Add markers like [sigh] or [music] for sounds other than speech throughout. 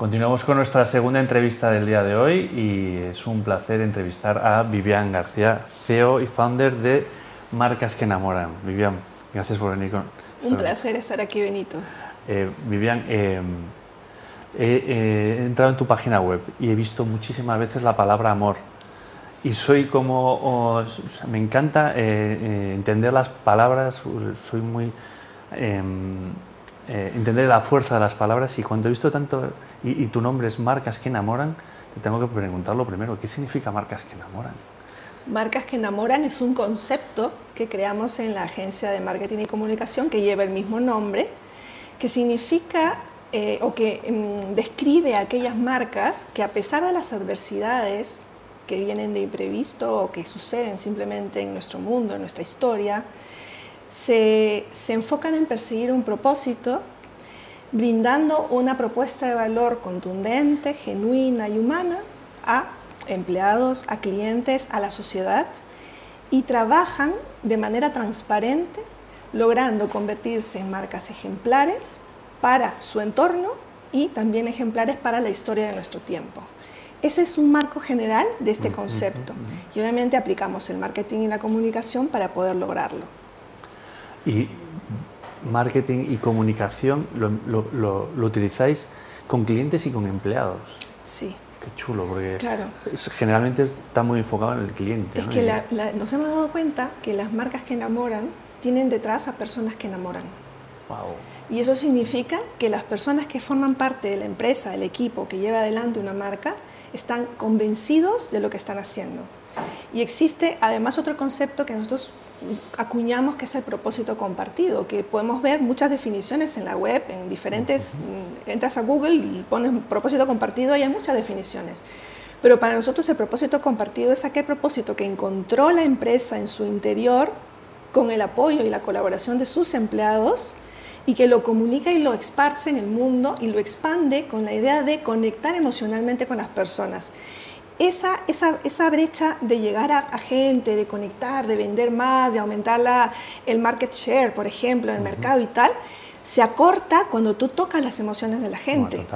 Continuamos con nuestra segunda entrevista del día de hoy y es un placer entrevistar a Vivian García, CEO y founder de Marcas que Enamoran. Vivian, gracias por venir con... Un placer estar aquí, Benito. Eh, Vivian, eh, he entrado en tu página web y he visto muchísimas veces la palabra amor. Y soy como... me encanta eh, entender las palabras, soy muy... Em, entender la fuerza de las palabras y cuando he visto tanto y, tu nombre es Marcas que enamoran, te tengo que preguntar lo primero, ¿qué significa Marcas que enamoran? Marcas que enamoran es un concepto que creamos en la agencia de marketing y comunicación que lleva el mismo nombre, que significa eh, o que mm, describe aquellas marcas que a pesar de las adversidades que vienen de imprevisto o que suceden simplemente en nuestro mundo, en nuestra historia, se, se enfocan en perseguir un propósito brindando una propuesta de valor contundente, genuina y humana a empleados, a clientes, a la sociedad y trabajan de manera transparente logrando convertirse en marcas ejemplares para su entorno y también ejemplares para la historia de nuestro tiempo. Ese es un marco general de este concepto y obviamente aplicamos el marketing y la comunicación para poder lograrlo. Y marketing y comunicación lo, lo, utilizáis con clientes y con empleados. Sí. Qué chulo, porque generalmente está muy enfocado en el cliente. Es que nos hemos dado cuenta que las marcas que enamoran tienen detrás a personas que enamoran. Wow. Y eso significa que las personas que forman parte de la empresa, el equipo que lleva adelante una marca, están convencidos de lo que están haciendo. Y existe además otro concepto que nosotros acuñamos que es el propósito compartido, que podemos ver muchas definiciones en la web, en diferentes, mm, entras a Google y pones propósito compartido y hay muchas definiciones. Pero para nosotros el propósito compartido es aquel propósito que encontró la empresa en su interior con el apoyo y la colaboración de sus empleados y que lo comunica y lo esparce en el mundo y lo expande con la idea de conectar emocionalmente con las personas esa, esa, esa brecha de llegar a, gente, de conectar, de vender más, de aumentar la, el market share, por ejemplo, en el mercado y tal, se acorta cuando tú tocas las emociones de la gente.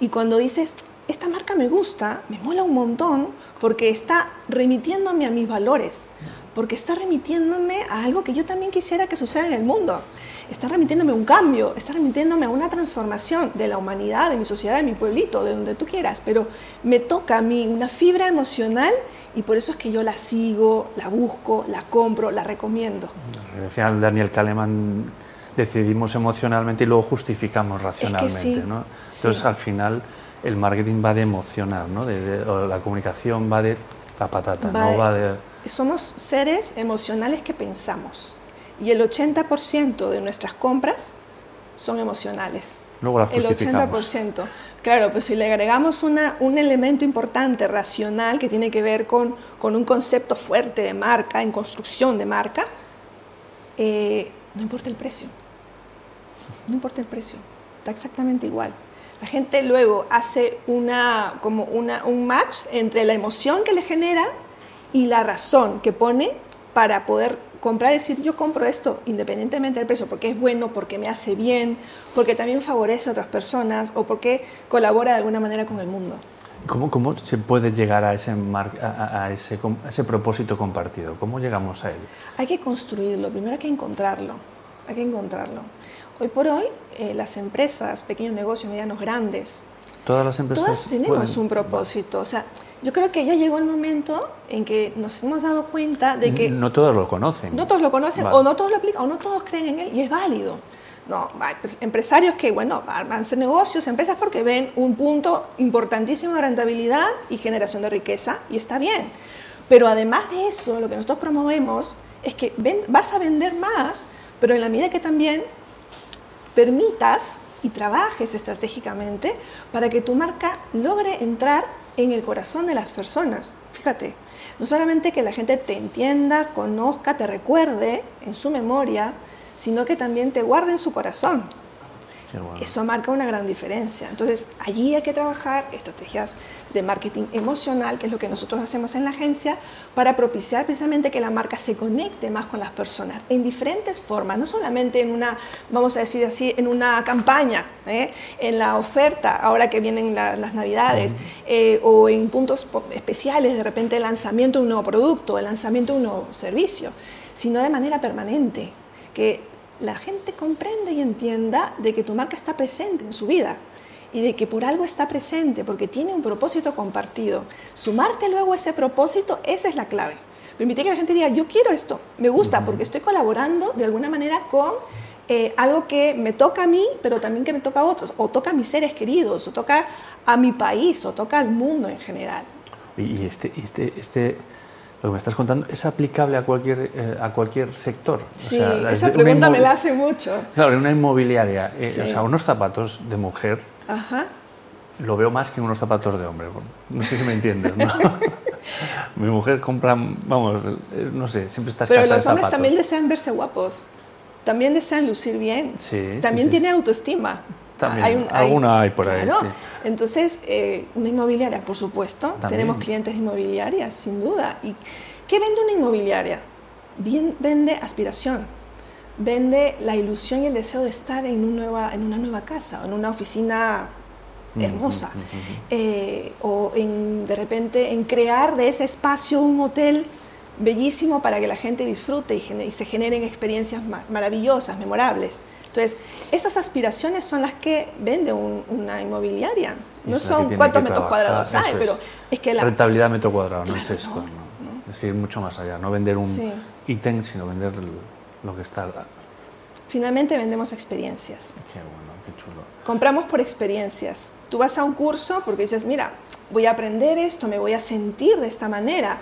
y cuando dices, esta marca me gusta, me mola un montón, porque está remitiéndome a mis valores, porque está remitiéndome a algo que yo también quisiera que suceda en el mundo está remitiéndome un cambio, está remitiéndome a una transformación de la humanidad, de mi sociedad, de mi pueblito, de donde tú quieras, pero me toca a mí una fibra emocional y por eso es que yo la sigo, la busco, la compro, la recomiendo. Decía Daniel Kahneman, decidimos emocionalmente y luego justificamos racionalmente. ¿no? Entonces al final el marketing va de emocionar, ¿no? de, la comunicación va de la patata, no va de... Somos seres emocionales que pensamos y el 80% de nuestras compras son emocionales. Luego el 80%. Claro, pues si le agregamos una, un elemento importante, racional, que tiene que ver con, con un concepto fuerte de marca, en construcción de marca, eh, no importa el precio. No importa el precio. Está exactamente igual. La gente luego hace una, como una, un match entre la emoción que le genera y la razón que pone para poder comprar decir, yo compro esto independientemente del precio, porque es bueno, porque me hace bien, porque también favorece a otras personas o porque colabora de alguna manera con el mundo. ¿Cómo, cómo se puede llegar a ese, a, ese, ese propósito compartido? ¿Cómo llegamos a él? Hay que construirlo, primero hay que encontrarlo, hay que encontrarlo. Hoy por hoy, eh, las empresas, pequeños negocios, medianos, grandes, todas las empresas todas tenemos un propósito. O sea, yo creo que ya llegó el momento en que nos hemos dado cuenta de que... No todos lo conocen. No todos lo conocen, o no todos lo aplican, o no todos creen en él, y es válido. No, hay empresarios que, bueno, van a hacer negocios, empresas porque ven un punto importantísimo de rentabilidad y generación de riqueza, y está bien. Pero además de eso, lo que nosotros promovemos es que vas a vender más, pero en la medida que también permitas y trabajes estratégicamente para que tu marca logre entrar en el corazón de las personas. Fíjate, no solamente que la gente te entienda, conozca, te recuerde en su memoria, sino que también te guarde en su corazón. Eso marca una gran diferencia. Entonces, allí hay que trabajar estrategias de marketing emocional, que es lo que nosotros hacemos en la agencia, para propiciar precisamente que la marca se conecte más con las personas en diferentes formas, no solamente en una, vamos a decir así, en una campaña, ¿eh? en la oferta, ahora que vienen las navidades, eh, o en puntos especiales, de repente el lanzamiento de un nuevo producto, el lanzamiento de un nuevo servicio, sino de manera permanente, que la gente comprende y entienda de que tu marca está presente en su vida y de que por algo está presente, porque tiene un propósito compartido. Sumarte luego a ese propósito, esa es la clave. Permitir que la gente diga, yo quiero esto, me gusta, porque estoy colaborando de alguna manera con eh, algo que me toca a mí, pero también que me toca a otros, o toca a mis seres queridos, o toca a mi país, o toca al mundo en general. Y este, este, este lo que me estás contando es aplicable a cualquier, eh, a cualquier sector. Sí, esa pregunta me la hace mucho. Claro, en una inmobiliaria, eh, o sea, unos zapatos de mujer, lo veo más que unos zapatos de hombre. No sé si me entiendes, ¿no? [laughs] Mi mujer compra, vamos, eh, no sé, siempre está Pero los hombres también desean verse guapos, también desean lucir bien, sí, también tiene autoestima. También, hay alguna hay por ahí. Sí. Entonces, eh, una inmobiliaria, por supuesto, tenemos clientes inmobiliarias, sin duda. ¿Y qué vende una inmobiliaria? Bien, vende aspiración, vende la ilusión y el deseo de estar en, un nueva, en una nueva casa, en una oficina hermosa, eh, o en, de repente en crear de ese espacio un hotel bellísimo para que la gente disfrute y, se generen experiencias maravillosas, memorables. Entonces, esas aspiraciones son las que vende una inmobiliaria. No son cuántos metros cuadrados hay, pero es que la... Rentabilidad metro cuadrado, no es esto. Es decir, mucho más allá. No vender un ítem, sino vender lo que está... Finalmente vendemos experiencias. Qué bueno, qué chulo. Compramos por experiencias. Tú vas a un curso porque dices, mira, voy a aprender esto, me voy a sentir de esta manera.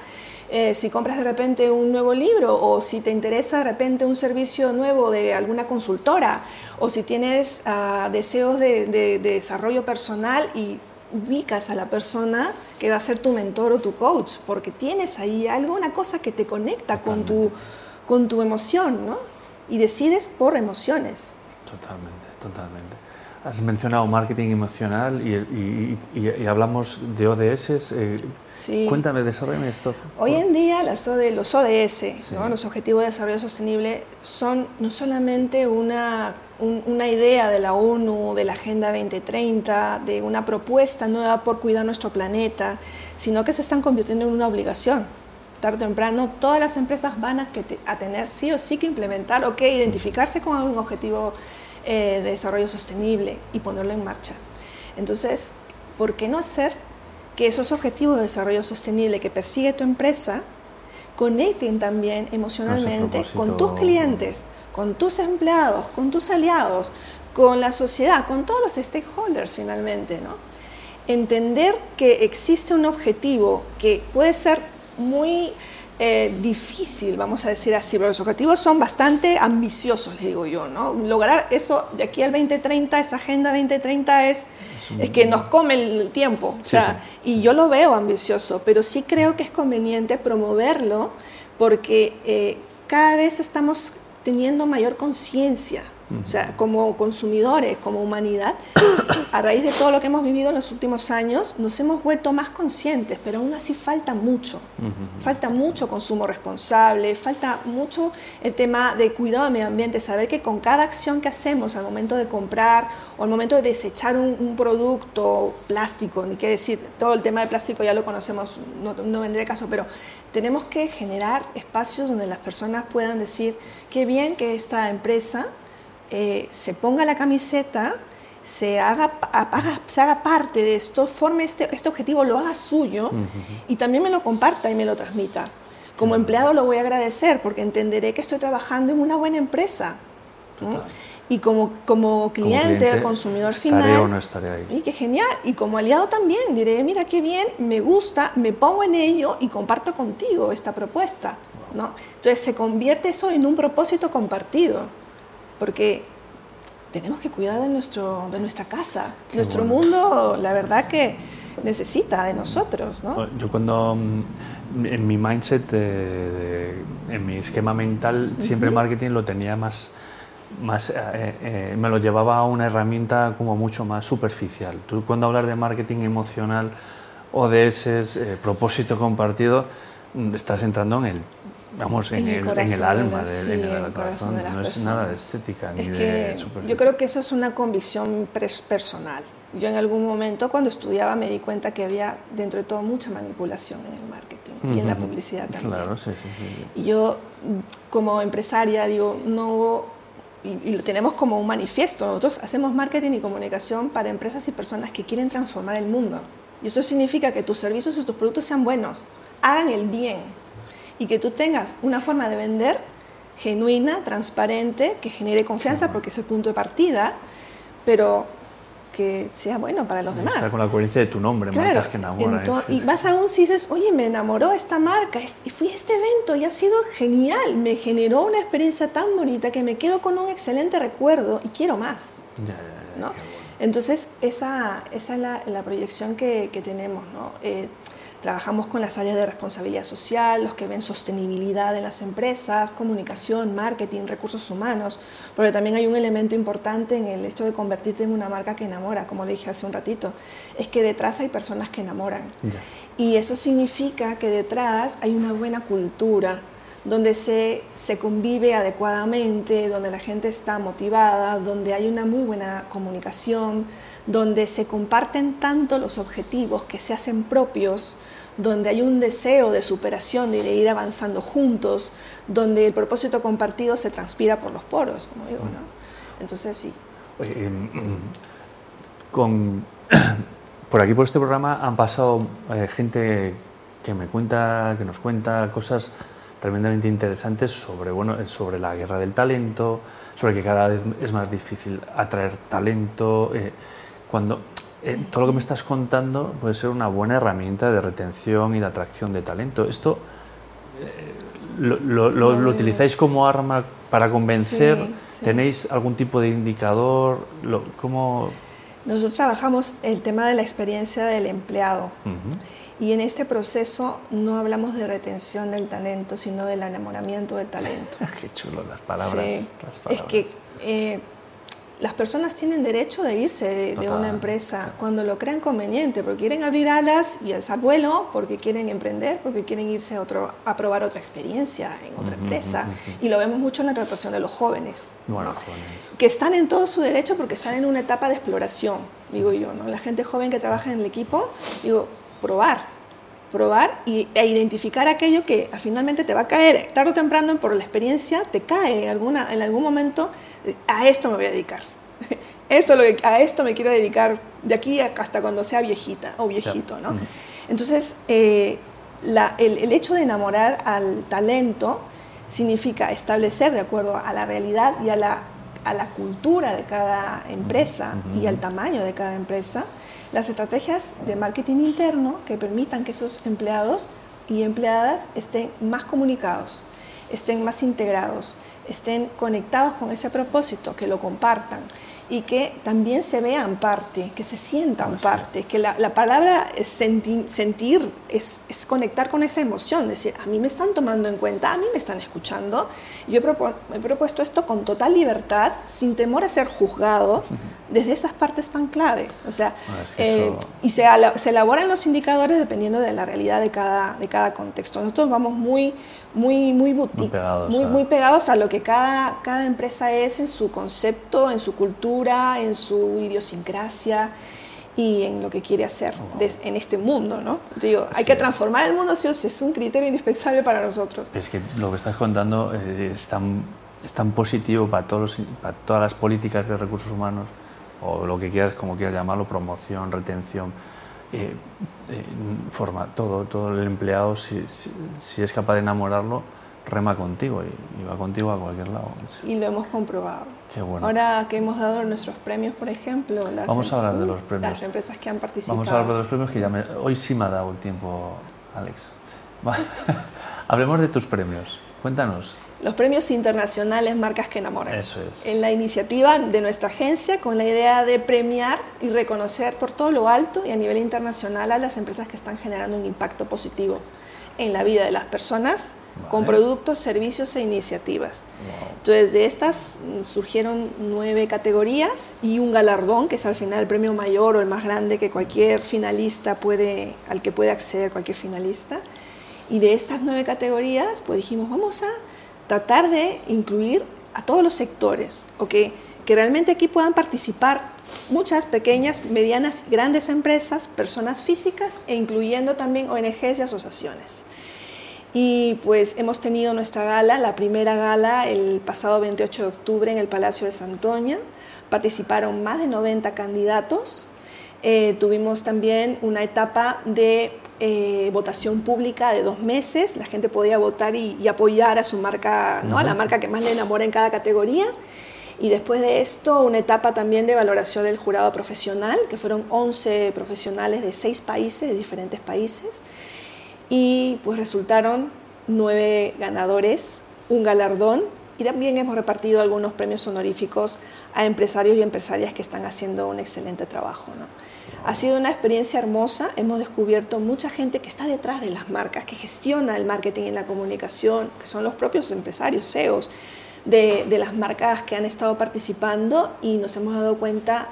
Eh, si compras de repente un nuevo libro o si te interesa de repente un servicio nuevo de alguna consultora o si tienes ah, deseos de, desarrollo personal y ubicas a la persona que va a ser tu mentor o tu coach, porque tienes ahí algo, una cosa que te conecta con tu, con tu emoción, ¿no? Y decides por emociones. Totalmente, totalmente. Has mencionado marketing emocional y, hablamos de ODS. Eh, sí. Cuéntame, desarrollame esto. Hoy en día los ODS, los Objetivos de Desarrollo Sostenible, son no solamente una, una idea de la ONU, de la Agenda 2030, de una propuesta nueva por cuidar nuestro planeta, sino que se están convirtiendo en una obligación tarde o temprano todas las empresas van a, a, tener sí o sí que implementar o que identificarse con algún objetivo eh, de desarrollo sostenible y ponerlo en marcha. Entonces, ¿por qué no hacer que esos objetivos de desarrollo sostenible que persigue tu empresa conecten también emocionalmente con tus clientes, con tus empleados, con tus aliados, con la sociedad, con todos los stakeholders finalmente, ¿no? Entender que existe un objetivo que puede ser muy eh, difícil, vamos a decir así, pero los objetivos son bastante ambiciosos, les digo yo, ¿no? Lograr eso de aquí al 2030, esa agenda 2030 es, es, que nos come el tiempo, o sea, y yo lo veo ambicioso, pero sí creo que es conveniente promoverlo porque eh, cada vez estamos teniendo mayor conciencia o sea, como consumidores, como humanidad, a raíz de todo lo que hemos vivido en los últimos años, nos hemos vuelto más conscientes, pero aún así falta mucho. Falta mucho consumo responsable, falta mucho el tema de cuidado del medio ambiente, saber que con cada acción que hacemos al momento de comprar o al momento de desechar un, producto plástico, ni qué decir, todo el tema de plástico ya lo conocemos, no, no vendré caso, pero tenemos que generar espacios donde las personas puedan decir, qué bien que esta empresa eh, se ponga la camiseta, se haga, se haga parte de esto, forme este, este objetivo, lo haga suyo y también me lo comparta y me lo transmita. Como empleado lo voy a agradecer porque entenderé que estoy trabajando en una buena empresa. Y como, como cliente, consumidor final, o no estaré ahí. y qué genial. Y como aliado también diré, mira qué bien, me gusta, me pongo en ello y comparto contigo esta propuesta. ¿no? Entonces se convierte eso en un propósito compartido porque tenemos que cuidar de, nuestro, de nuestra casa. nuestro mundo, la verdad que necesita de nosotros. ¿no? Yo cuando mm, en mi mindset, en mi esquema mental, siempre marketing lo tenía más más, eh, eh, me lo llevaba a una herramienta como mucho más superficial. Tú cuando hablas de marketing emocional o de ese eh, propósito compartido, mm, estás entrando en el vamos en, el, en el, alma del corazón, no es nada de estética ni de yo creo que eso es una convicción personal. Yo en algún momento cuando estudiaba me di cuenta que había dentro de todo mucha manipulación en el marketing y en la publicidad también. Claro sí, sí, y yo como empresaria digo no y, lo tenemos como un manifiesto. Nosotros hacemos marketing y comunicación para empresas y personas que quieren transformar el mundo. Y eso significa que tus servicios y tus productos sean buenos. Hagan el bien y que tú tengas una forma de vender genuina, transparente, que genere confianza porque es el punto de partida, pero que sea bueno para los demás. Está con la coherencia de tu nombre, marcas que enamoran. y más aún si dices, oye, me enamoró esta marca, y fui a este evento y ha sido genial, me generó una experiencia tan bonita que me quedo con un excelente recuerdo y quiero más. Ya, ya, ¿no? Entonces, esa, esa es la, la proyección que, que tenemos. ¿no? Eh, Trabajamos con las áreas de responsabilidad social, los que ven sostenibilidad en las empresas, comunicación, marketing, recursos humanos, porque también hay un elemento importante en el hecho de convertirte en una marca que enamora, como le dije hace un ratito, es que detrás hay personas que enamoran. Y eso significa que detrás hay una buena cultura, donde se, se, convive adecuadamente, donde la gente está motivada, donde hay una muy buena comunicación, donde se comparten tanto los objetivos que se hacen propios, donde hay un deseo de superación y de ir avanzando juntos, donde el propósito compartido se transpira por los poros, como digo, ¿no? Entonces sí. Em, con, [clears throat] por aquí, por este programa, han pasado eh, gente que me cuenta, que nos cuenta cosas tremendamente interesantes sobre, bueno, sobre la guerra del talento, sobre que cada vez es más difícil atraer talento. Eh, cuando eh, todo lo que me estás contando puede ser una buena herramienta de retención y de atracción de talento. ¿Esto eh, lo, utilizáis como arma para convencer? ¿Tenéis algún tipo de indicador? ¿Cómo? Nosotros trabajamos el tema de la experiencia del empleado. Y en este proceso no hablamos de retención del talento, sino del enamoramiento del talento. [laughs] Qué chulo las palabras. Es que eh, las personas tienen derecho de irse de, una empresa cuando lo crean conveniente, porque quieren abrir alas y alzar vuelo, porque quieren emprender, porque quieren irse a, otro, a probar otra experiencia en otra empresa. Y lo vemos mucho en la tratación de los jóvenes, que están en todo su derecho porque están en una etapa de exploración, digo yo. ¿no? La gente joven que trabaja en el equipo, digo, probar, probar y, e identificar aquello que finalmente te va a caer tarde o temprano por la experiencia, te cae alguna, en algún momento a esto me voy a dedicar. [laughs] Esto, a esto me quiero dedicar de aquí hasta cuando sea viejita o viejito, ¿no? Entonces, eh, el, hecho de enamorar al talento significa establecer de acuerdo a la realidad y a la, a la cultura de cada empresa y al tamaño de cada empresa, las estrategias de marketing interno que permitan que esos empleados y empleadas estén más comunicados, estén más integrados, estén conectados con ese propósito, que lo compartan y que también se vean parte, que se sientan parte, que la, palabra sentir es, es, conectar con esa emoción, decir, a mí me están tomando en cuenta, a mí me están escuchando, yo he, propuesto esto con total libertad, sin temor a ser juzgado, desde esas partes tan claves. O sea, eh, y se, se, elaboran los indicadores dependiendo de la realidad de cada, de cada contexto. Nosotros vamos muy, muy, muy boutique, muy pegados, muy, a... muy pegados a lo que cada, cada empresa es en su concepto, en su cultura, en su idiosincrasia y en lo que quiere hacer en este mundo, ¿no? Digo, hay que transformar el mundo, sí o sí, es un criterio indispensable para nosotros. Es que lo que estás contando eh, es, tan, es tan positivo para, todos para todas las políticas de recursos humanos, o lo que quieras, como quieras llamarlo, promoción, retención, eh, eh, forma, todo, todo el empleado, si, si, es capaz de enamorarlo, rema contigo y, va contigo a cualquier lado. Y lo hemos comprobado. Qué bueno. Ahora que hemos dado nuestros premios, por ejemplo, las, Vamos a hablar de los premios. las empresas que han participado. Vamos a hablar de los premios que ya me, hoy sí me ha dado el tiempo, Alex. [laughs] Hablemos de tus premios. Cuéntanos los premios internacionales Marcas que Enamoran. Eso es. En la iniciativa de nuestra agencia con la idea de premiar y reconocer por todo lo alto y a nivel internacional a las empresas que están generando un impacto positivo en la vida de las personas con productos, servicios e iniciativas. Entonces, de estas mm, surgieron nueve categorías y un galardón, que es al final el premio mayor o el más grande que cualquier finalista puede, al que puede acceder cualquier finalista. Y de estas nueve categorías, pues dijimos, vamos a tratar de incluir a todos los sectores, o que, que realmente aquí puedan participar muchas pequeñas, medianas, grandes empresas, personas físicas e incluyendo también ONGs y asociaciones. Y pues hemos tenido nuestra gala, la primera gala el pasado 28 de octubre en el Palacio de Santoña. Participaron más de 90 candidatos. Eh, tuvimos también una etapa de eh, votación pública de dos meses. La gente podía votar y, apoyar a su marca, ¿no? a la marca que más le enamora en cada categoría. Y después de esto, una etapa también de valoración del jurado profesional, que fueron 11 profesionales de seis países, de diferentes países y pues resultaron nueve ganadores, un galardón y también hemos repartido algunos premios honoríficos a empresarios y empresarias que están haciendo un excelente trabajo. ¿no? Ha sido una experiencia hermosa, hemos descubierto mucha gente que está detrás de las marcas, que gestiona el marketing y la comunicación, que son los propios empresarios, CEOs de, las marcas que han estado participando y nos hemos dado cuenta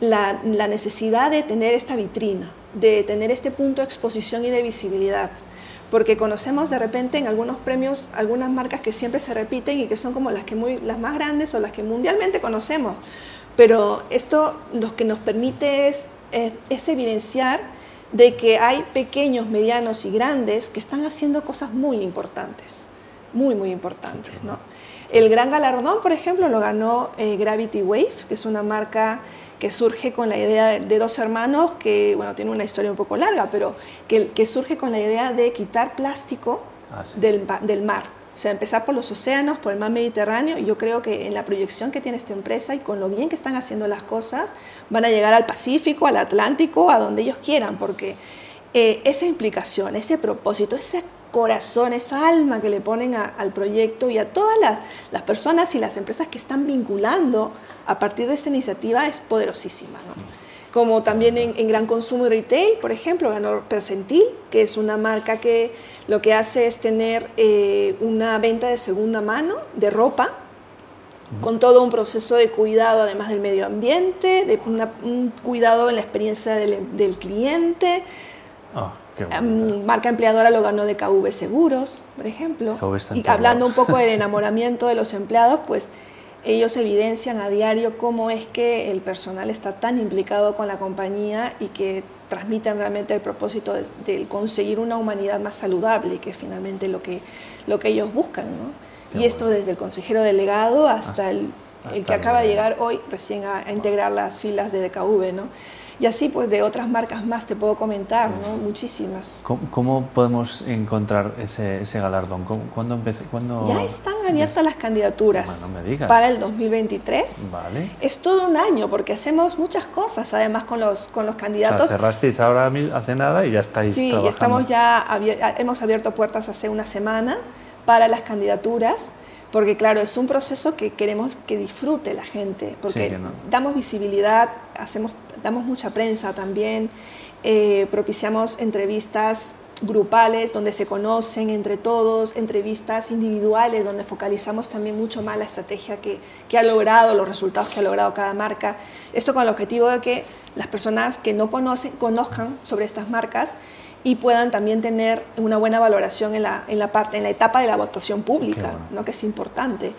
la, la necesidad de tener esta vitrina, de tener este punto de exposición y de visibilidad. Porque conocemos de repente en algunos premios algunas marcas que siempre se repiten y que son como las, que muy, las más grandes o las que mundialmente conocemos. Pero esto lo que nos permite es, es, evidenciar de que hay pequeños, medianos y grandes que están haciendo cosas muy importantes, muy, muy importantes. El gran galardón, por ejemplo, lo ganó eh, Gravity Wave, que es una marca que surge con la idea de dos hermanos que, bueno, tiene una historia un poco larga, pero que, que surge con la idea de quitar plástico ah, del, del, mar. O sea, empezar por los océanos, por el mar Mediterráneo. Y yo creo que en la proyección que tiene esta empresa y con lo bien que están haciendo las cosas, van a llegar al Pacífico, al Atlántico, a donde ellos quieran, porque eh, esa implicación, ese propósito, ese corazón, esa alma que le ponen al proyecto y a todas las, las, personas y las empresas que están vinculando a partir de esta iniciativa es poderosísima. Como también en, Gran Consumo y Retail, por ejemplo, ganó Percentil, que es una marca que lo que hace es tener eh, una venta de segunda mano de ropa, con todo un proceso de cuidado, además del medio ambiente, de un cuidado en la experiencia del, del cliente. Oh marca empleadora lo ganó de KV Seguros, por ejemplo. Y hablando un poco del [laughs] enamoramiento de los empleados, pues ellos evidencian a diario cómo es que el personal está tan implicado con la compañía y que transmiten realmente el propósito de, conseguir una humanidad más saludable, que es finalmente lo que, lo que ellos buscan. ¿no? Y esto desde el consejero delegado hasta, el, el, que acaba de llegar hoy recién a, a, integrar las filas de DKV. ¿no? Y así pues de otras marcas más te puedo comentar, ¿no? Muchísimas. ¿Cómo, podemos encontrar ese, ese galardón? ¿Cuándo empecé? ¿Cuándo... Ya están abiertas las candidaturas para el 2023. Vale. Es todo un año porque hacemos muchas cosas además con los, con los candidatos. O sea, cerrasteis ahora hace nada y ya estáis Sí, estamos ya, hemos abierto puertas hace una semana para las candidaturas porque claro, es un proceso que queremos que disfrute la gente, porque damos visibilidad, hacemos, damos mucha prensa también, eh, propiciamos entrevistas grupales donde se conocen entre todos, entrevistas individuales donde focalizamos también mucho más la estrategia que, que, ha logrado, los resultados que ha logrado cada marca. Esto con el objetivo de que las personas que no conocen conozcan sobre estas marcas y puedan también tener una buena valoración en la, en la, parte, en la etapa de la votación pública, ¿no? que es importante.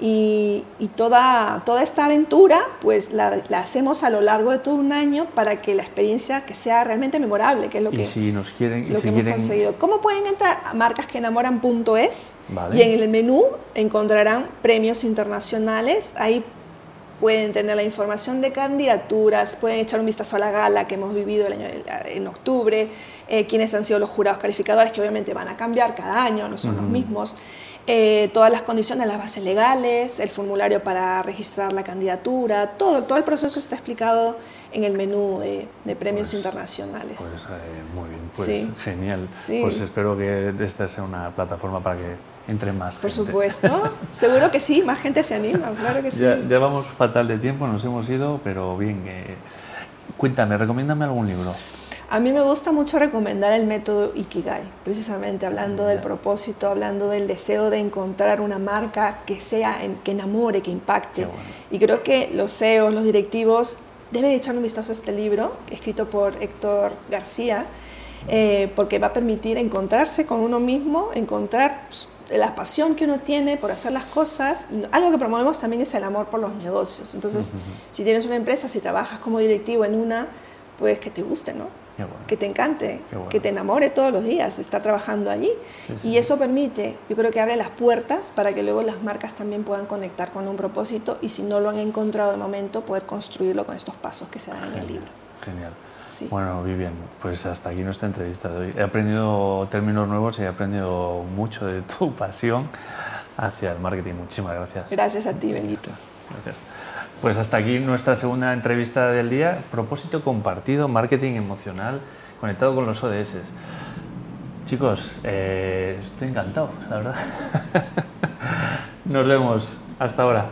Y, y, toda, toda esta aventura pues la, la, hacemos a lo largo de todo un año para que la experiencia que sea realmente memorable, que es lo que, si nos quieren, lo que hemos conseguido. ¿Cómo pueden entrar a marcasquenamoran.es? Y en el menú encontrarán premios internacionales. Ahí pueden tener la información de candidaturas, pueden echar un vistazo a la gala que hemos vivido el año, en octubre, eh, quiénes han sido los jurados calificadores, que obviamente van a cambiar cada año, no son los mismos, eh, todas las condiciones, las bases legales, el formulario para registrar la candidatura, todo, todo el proceso está explicado en el menú de, premios pues, internacionales. Pues eh, muy bien, pues genial. Pues espero que esta sea una plataforma para que entre más. Por supuesto, [laughs] seguro que sí, más gente se anima, claro que sí. Ya, vamos fatal de tiempo, nos hemos ido, pero bien. Eh, cuéntame, recomiéndame algún libro. A mí me gusta mucho recomendar el método Ikigai, precisamente hablando del propósito, hablando del deseo de encontrar una marca que sea, que enamore, que impacte. Y creo que los CEOs, los directivos, deben echar un vistazo a este libro, escrito por Héctor García, eh, porque va a permitir encontrarse con uno mismo, encontrar pues, la pasión que uno tiene por hacer las cosas. Algo que promovemos también es el amor por los negocios. Entonces, si tienes una empresa, si trabajas como directivo en una, pues que te guste, ¿no? que te encante, que te enamore todos los días estar trabajando allí. y eso permite, yo creo que abre las puertas para que luego las marcas también puedan conectar con un propósito y si no lo han encontrado de momento, poder construirlo con estos pasos que se dan en el libro. Genial. Bueno, Vivian, pues hasta aquí nuestra entrevista de hoy. He aprendido términos nuevos y he aprendido mucho de tu [laughs] pasión hacia el marketing. Muchísimas gracias. Gracias a ti, Benito. Gracias. Pues hasta aquí nuestra segunda entrevista del día. Propósito compartido, marketing emocional, conectado con los ODS. Chicos, eh, estoy encantado, la verdad. [laughs] Nos vemos. Hasta ahora.